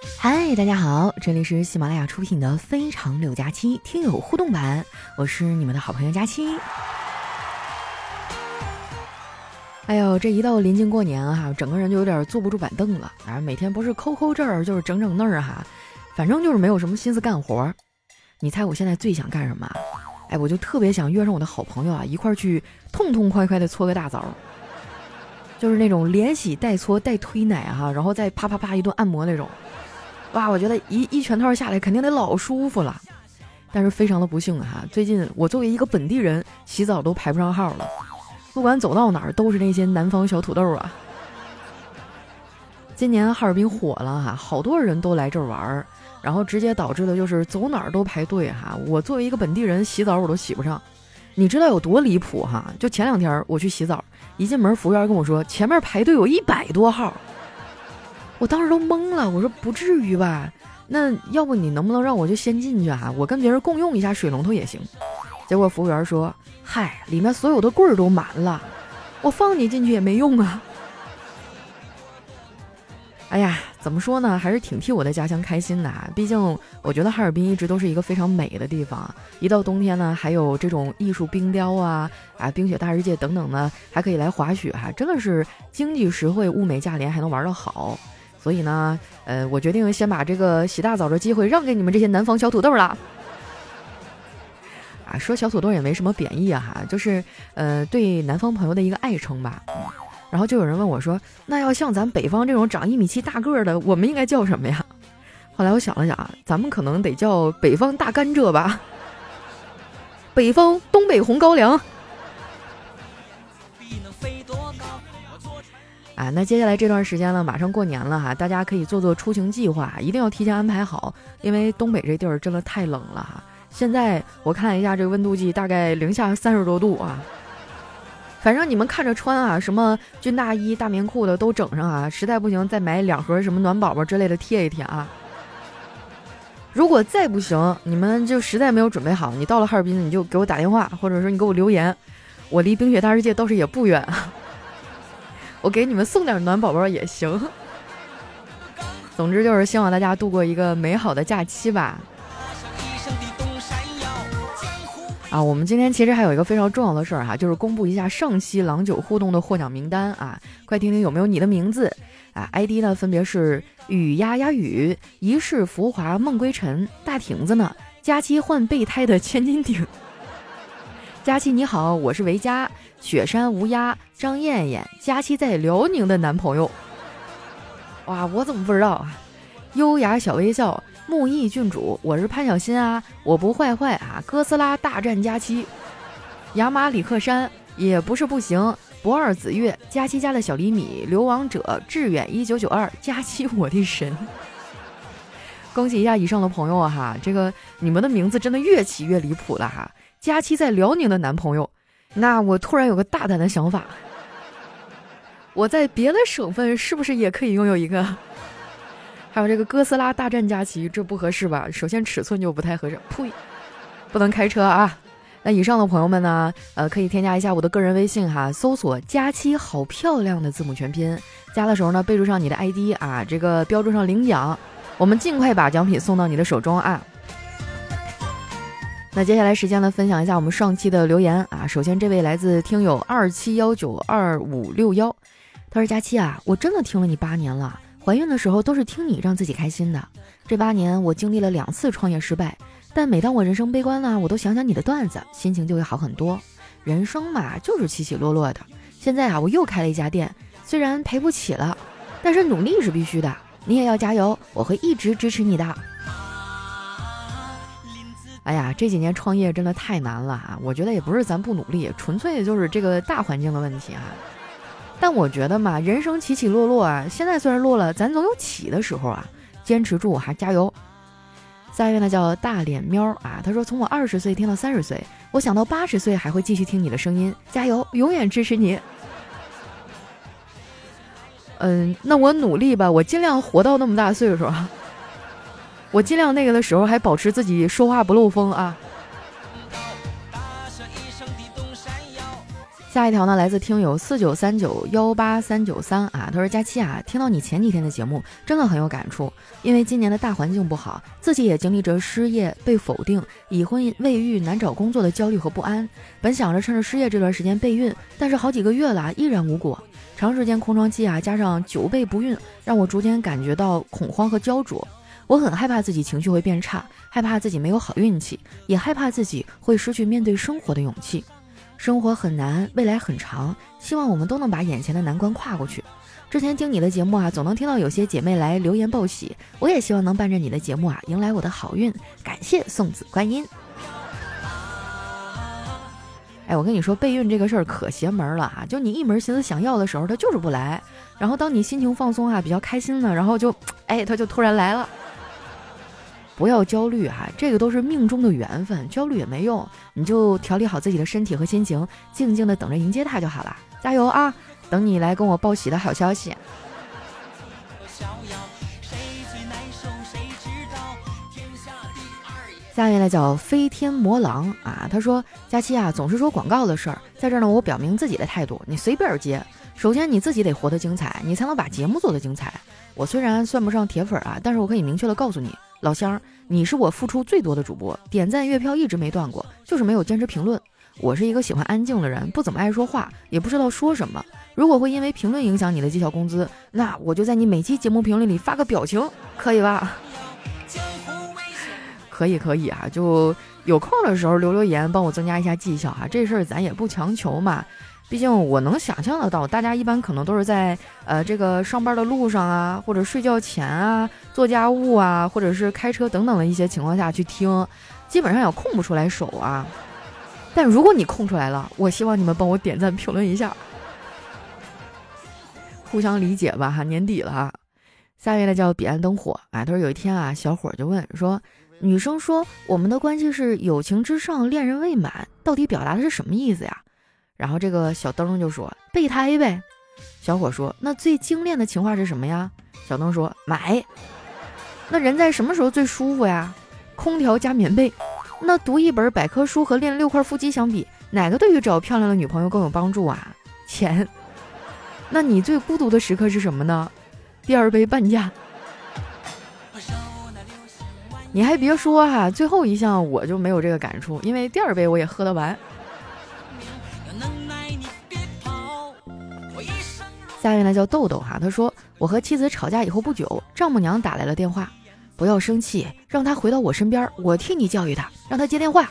嗨，大家好，这里是喜马拉雅出品的《非常六加七》听友互动版，我是你们的好朋友佳期。哎呦，这一到临近过年哈，整个人就有点坐不住板凳了啊！每天不是抠抠这儿，就是整整那儿哈，反正就是没有什么心思干活。你猜我现在最想干什么？哎，我就特别想约上我的好朋友啊，一块儿去痛痛快快的搓个大澡，就是那种连洗带搓带推奶哈，然后再啪啪啪一顿按摩那种。哇，我觉得一一拳套下来肯定得老舒服了。但是非常的不幸哈，最近我作为一个本地人，洗澡都排不上号了。不管走到哪儿都是那些南方小土豆啊！今年哈尔滨火了哈，好多人都来这儿玩儿，然后直接导致的就是走哪儿都排队哈。我作为一个本地人，洗澡我都洗不上，你知道有多离谱哈？就前两天我去洗澡，一进门服务员跟我说前面排队有一百多号，我当时都懵了，我说不至于吧？那要不你能不能让我就先进去啊？我跟别人共用一下水龙头也行。结果服务员说。嗨，里面所有的柜儿都满了，我放你进去也没用啊！哎呀，怎么说呢，还是挺替我的家乡开心的啊。毕竟我觉得哈尔滨一直都是一个非常美的地方，一到冬天呢，还有这种艺术冰雕啊、啊冰雪大世界等等呢，还可以来滑雪哈，真的是经济实惠、物美价廉，还能玩得好。所以呢，呃，我决定先把这个洗大澡的机会让给你们这些南方小土豆了。啊，说小土豆也没什么贬义啊，哈，就是呃对南方朋友的一个爱称吧。然后就有人问我说：“那要像咱北方这种长一米七大个的，我们应该叫什么呀？”后来我想了想啊，咱们可能得叫北方大甘蔗吧，北方东北红高粱。啊，那接下来这段时间呢，马上过年了哈，大家可以做做出行计划，一定要提前安排好，因为东北这地儿真的太冷了哈。现在我看一下这个温度计，大概零下三十多度啊。反正你们看着穿啊，什么军大衣、大棉裤的都整上啊。实在不行，再买两盒什么暖宝宝之类的贴一贴啊。如果再不行，你们就实在没有准备好，你到了哈尔滨，你就给我打电话，或者说你给我留言。我离冰雪大世界倒是也不远，我给你们送点暖宝宝也行。总之就是希望大家度过一个美好的假期吧。啊，我们今天其实还有一个非常重要的事儿哈，就是公布一下上期郎酒互动的获奖名单啊，快听听有没有你的名字啊？ID 呢分别是雨呀呀雨、一世浮华梦归尘、大亭子呢、佳期换备胎的千斤顶。佳期你好，我是维嘉、雪山无鸦、张艳艳，佳期在辽宁的男朋友。哇，我怎么不知道啊？优雅小微笑。木易郡主，我是潘小新啊，我不坏坏啊。哥斯拉大战佳期，雅马里克山也不是不行。不二子月，佳期家的小厘米，流亡者，致远一九九二，佳期我的神。恭喜一下以上的朋友哈，这个你们的名字真的越起越离谱了哈。佳期在辽宁的男朋友，那我突然有个大胆的想法，我在别的省份是不是也可以拥有一个？还有这个哥斯拉大战佳期，这不合适吧？首先尺寸就不太合适，呸，不能开车啊！那以上的朋友们呢？呃，可以添加一下我的个人微信哈，搜索“佳期好漂亮”的字母全拼，加的时候呢，备注上你的 ID 啊，这个标注上领奖，我们尽快把奖品送到你的手中啊！那接下来时间呢，分享一下我们上期的留言啊。首先这位来自听友二七幺九二五六幺，他说：“佳期啊，我真的听了你八年了。”怀孕的时候都是听你让自己开心的。这八年我经历了两次创业失败，但每当我人生悲观呢，我都想想你的段子，心情就会好很多。人生嘛，就是起起落落的。现在啊，我又开了一家店，虽然赔不起了，但是努力是必须的。你也要加油，我会一直支持你的。哎呀，这几年创业真的太难了啊！我觉得也不是咱不努力，纯粹就是这个大环境的问题啊。但我觉得嘛，人生起起落落啊，现在虽然落了，咱总有起的时候啊，坚持住哈，加油！下一位呢叫大脸喵啊，他说从我二十岁听到三十岁，我想到八十岁还会继续听你的声音，加油，永远支持你。嗯，那我努力吧，我尽量活到那么大岁数啊，我尽量那个的时候还保持自己说话不漏风啊。下一条呢，来自听友四九三九幺八三九三啊，他说：“佳期啊，听到你前几天的节目，真的很有感触。因为今年的大环境不好，自己也经历着失业、被否定、已婚未育、难找工作的焦虑和不安。本想着趁着失业这段时间备孕，但是好几个月了，依然无果。长时间空窗期啊，加上久备不孕，让我逐渐感觉到恐慌和焦灼。我很害怕自己情绪会变差，害怕自己没有好运气，也害怕自己会失去面对生活的勇气。”生活很难，未来很长，希望我们都能把眼前的难关跨过去。之前听你的节目啊，总能听到有些姐妹来留言报喜，我也希望能伴着你的节目啊，迎来我的好运。感谢送子观音。哎，我跟你说，备孕这个事儿可邪门了啊！就你一门心思想要的时候，他就是不来；然后当你心情放松啊，比较开心呢，然后就，哎，他就突然来了。不要焦虑哈，这个都是命中的缘分，焦虑也没用，你就调理好自己的身体和心情，静静的等着迎接它就好了。加油啊！等你来跟我报喜的好消息。下面呢叫飞天魔狼啊，他说佳期啊总是说广告的事儿，在这儿呢我表明自己的态度，你随便接。首先你自己得活得精彩，你才能把节目做得精彩。我虽然算不上铁粉啊，但是我可以明确的告诉你。老乡，你是我付出最多的主播，点赞月票一直没断过，就是没有坚持评论。我是一个喜欢安静的人，不怎么爱说话，也不知道说什么。如果会因为评论影响你的绩效工资，那我就在你每期节目评论里发个表情，可以吧？可以可以啊，就有空的时候留留言，帮我增加一下绩效啊。这事儿咱也不强求嘛。毕竟我能想象得到，大家一般可能都是在呃这个上班的路上啊，或者睡觉前啊，做家务啊，或者是开车等等的一些情况下去听，基本上也空不出来手啊。但如果你空出来了，我希望你们帮我点赞评论一下，互相理解吧哈。年底了哈，下一位呢叫彼岸灯火啊，他说有一天啊，小伙就问说，女生说我们的关系是友情之上，恋人未满，到底表达的是什么意思呀？然后这个小灯就说：“备胎呗。”小伙说：“那最精炼的情话是什么呀？”小灯说：“买。”那人在什么时候最舒服呀？空调加棉被。那读一本百科书和练六块腹肌相比，哪个对于找漂亮的女朋友更有帮助啊？钱。那你最孤独的时刻是什么呢？第二杯半价。你还别说哈，最后一项我就没有这个感触，因为第二杯我也喝得完。下面呢叫豆豆哈，他说我和妻子吵架以后不久，丈母娘打来了电话，不要生气，让他回到我身边，我替你教育他，让他接电话。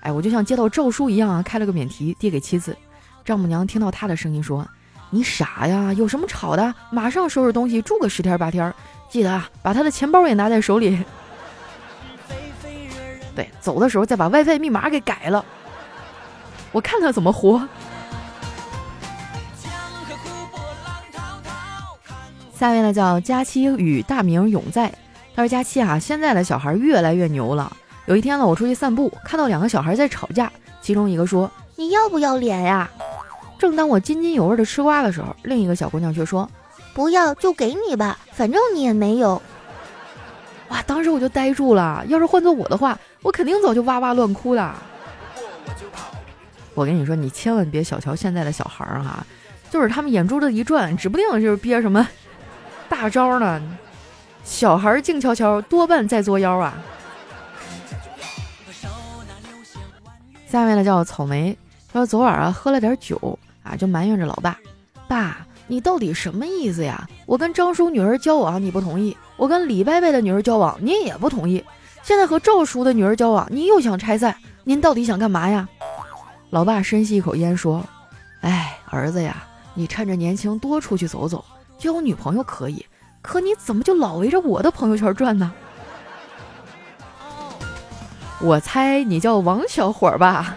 哎，我就像接到诏书一样啊，开了个免提递给妻子。丈母娘听到他的声音说：“你傻呀，有什么吵的？马上收拾东西住个十天八天，记得啊，把他的钱包也拿在手里。对，走的时候再把 WiFi 密码给改了，我看他怎么活。”下面呢叫佳期与大名永在，他说佳期啊，现在的小孩越来越牛了。有一天呢，我出去散步，看到两个小孩在吵架，其中一个说：“你要不要脸呀？”正当我津津有味的吃瓜的时候，另一个小姑娘却说：“不要就给你吧，反正你也没有。”哇，当时我就呆住了。要是换做我的话，我肯定早就哇哇乱哭了。我跟你说，你千万别小瞧现在的小孩儿哈，就是他们眼珠子一转，指不定就是憋什么。大招呢？小孩静悄悄，多半在作妖啊！下面呢叫草莓，他说昨晚啊喝了点酒啊，就埋怨着老爸：“爸，你到底什么意思呀？我跟张叔女儿交往你不同意，我跟李伯伯的女儿交往你也不同意，现在和赵叔的女儿交往你又想拆散，您到底想干嘛呀？”老爸深吸一口烟说：“哎，儿子呀，你趁着年轻多出去走走。”交女朋友可以，可你怎么就老围着我的朋友圈转呢？我猜你叫王小伙吧。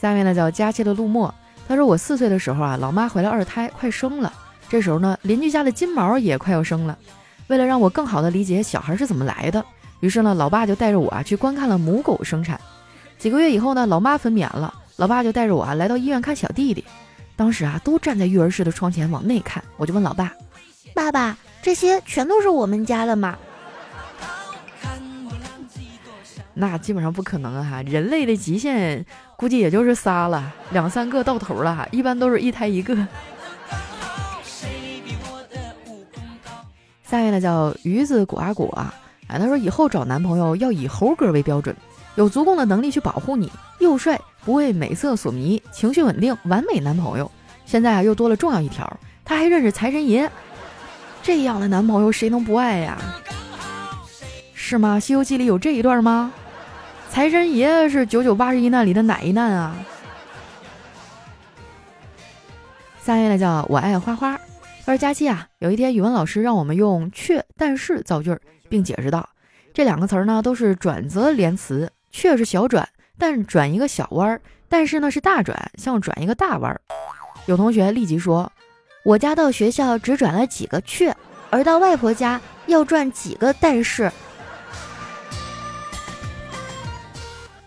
下面呢叫佳期的陆墨，他说我四岁的时候啊，老妈怀了二胎，快生了。这时候呢，邻居家的金毛也快要生了。为了让我更好的理解小孩是怎么来的，于是呢，老爸就带着我啊去观看了母狗生产。几个月以后呢，老妈分娩了。老爸就带着我啊来到医院看小弟弟，当时啊都站在育儿室的窗前往内看，我就问老爸：“爸爸，这些全都是我们家的吗？”那基本上不可能啊！人类的极限估计也就是仨了，两三个到头了，一般都是一胎一个。下面呢叫鱼子果啊果啊，哎，他说以后找男朋友要以猴哥为标准，有足够的能力去保护你，又帅，不为美色所迷，情绪稳定，完美男朋友。现在啊又多了重要一条，他还认识财神爷，这样的男朋友谁能不爱呀？是吗？《西游记》里有这一段吗？财神爷是九九八十一难里的哪一难啊？下面呢叫我爱花花。他说佳期啊，有一天语文老师让我们用却、但是造句，并解释道，这两个词儿呢都是转折连词，却是小转，但转一个小弯儿；但是呢是大转，像转一个大弯儿。有同学立即说，我家到学校只转了几个却，而到外婆家要转几个但是。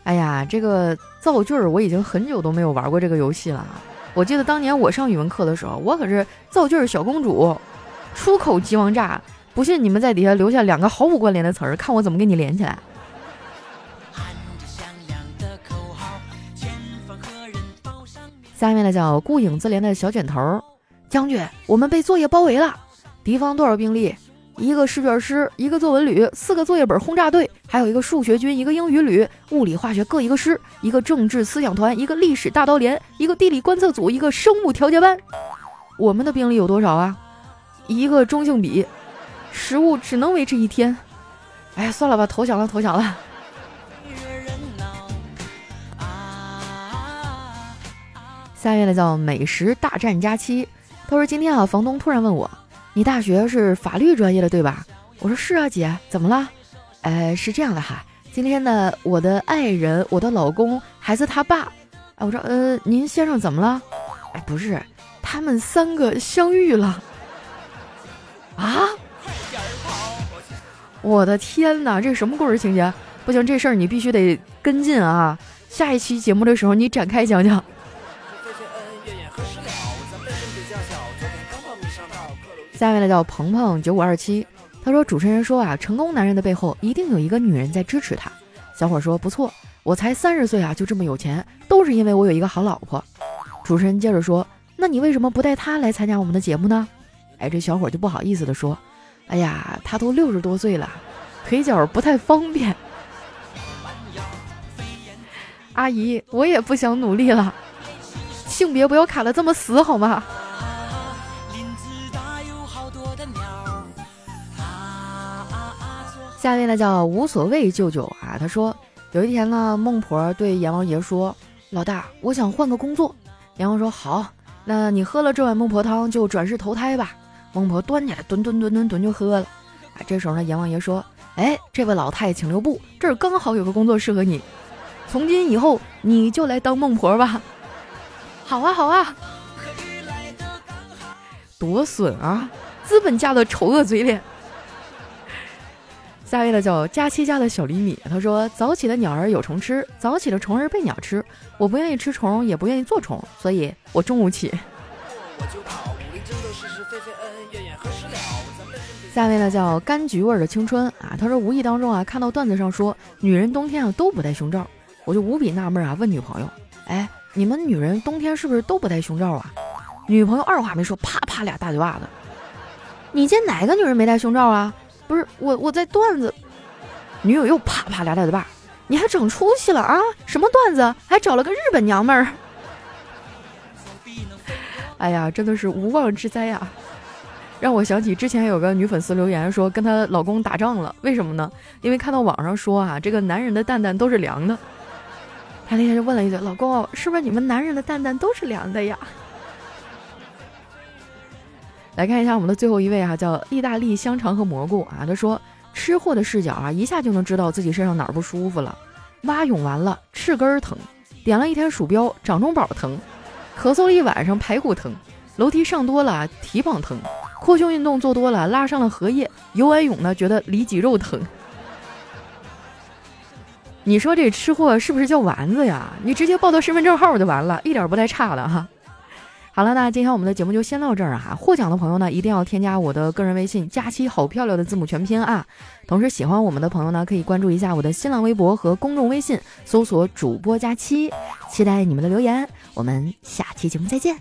哎呀，这个造句儿我已经很久都没有玩过这个游戏了。我记得当年我上语文课的时候，我可是造句儿小公主，出口即王炸。不信你们在底下留下两个毫无关联的词儿，看我怎么给你连起来。下面呢叫顾影自怜的小卷头将军，我们被作业包围了，敌方多少兵力？一个试卷师，一个作文旅，四个作业本轰炸队，还有一个数学军，一个英语旅，物理化学各一个师，一个政治思想团，一个历史大刀连，一个地理观测组，一个生物调节班。我们的兵力有多少啊？一个中性笔，食物只能维持一天。哎，算了吧，投降了，投降了。下一位呢叫美食大战佳期，他说今天啊，房东突然问我。你大学是法律专业的对吧？我说是啊，姐，怎么了？哎，是这样的哈，今天呢，我的爱人、我的老公、孩子他爸，哎，我说，呃，您先生怎么了？哎，不是，他们三个相遇了。啊！我的天哪，这什么故事情节？不行，这事儿你必须得跟进啊！下一期节目的时候你展开讲讲。下面呢叫鹏鹏九五二七，他说主持人说啊，成功男人的背后一定有一个女人在支持他。小伙说不错，我才三十岁啊，就这么有钱，都是因为我有一个好老婆。主持人接着说，那你为什么不带她来参加我们的节目呢？哎，这小伙就不好意思的说，哎呀，他都六十多岁了，腿脚不太方便。阿姨，我也不想努力了，性别不要卡的这么死好吗？下一位呢叫无所谓舅舅啊，他说有一天呢，孟婆对阎王爷说：“老大，我想换个工作。”阎王说：“好，那你喝了这碗孟婆汤就转世投胎吧。”孟婆端起来，吨吨吨吨吨就喝了。啊，这时候呢，阎王爷说：“哎，这位老太请留步，这儿刚好有个工作适合你，从今以后你就来当孟婆吧。”好啊，好啊，多损啊！资本家的丑恶嘴脸。下一位呢叫佳期家的小厘米，他说：“早起的鸟儿有虫吃，早起的虫儿被鸟吃。我不愿意吃虫，也不愿意做虫，所以我中午起。”下一位呢叫柑橘味的青春啊，他说无意当中啊看到段子上说女人冬天啊都不戴胸罩，我就无比纳闷啊，问女朋友：“哎，你们女人冬天是不是都不戴胸罩啊？”女朋友二话没说，啪啪俩大嘴巴子：“你见哪个女人没戴胸罩啊？”不是我，我在段子，女友又啪啪俩大嘴巴，你还整出息了啊？什么段子？还找了个日本娘们儿？哎呀，真的是无妄之灾呀！让我想起之前有个女粉丝留言说跟她老公打仗了，为什么呢？因为看到网上说啊，这个男人的蛋蛋都是凉的。她那天就问了一句：“老公，是不是你们男人的蛋蛋都是凉的呀？”来看一下我们的最后一位啊，叫意大利香肠和蘑菇啊。他说，吃货的视角啊，一下就能知道自己身上哪儿不舒服了。蛙泳完了，翅根疼；点了一天鼠标，掌中宝疼；咳嗽了一晚上，排骨疼；楼梯上多了，蹄膀疼；扩胸运动做多了，拉伤了荷叶；游完泳呢，觉得里脊肉疼。你说这吃货是不是叫丸子呀？你直接报到身份证号就完了，一点不带差的哈。好了，那今天我们的节目就先到这儿啊！获奖的朋友呢，一定要添加我的个人微信“佳期好漂亮”的字母全拼啊！同时喜欢我们的朋友呢，可以关注一下我的新浪微博和公众微信，搜索“主播佳期”，期待你们的留言。我们下期节目再见。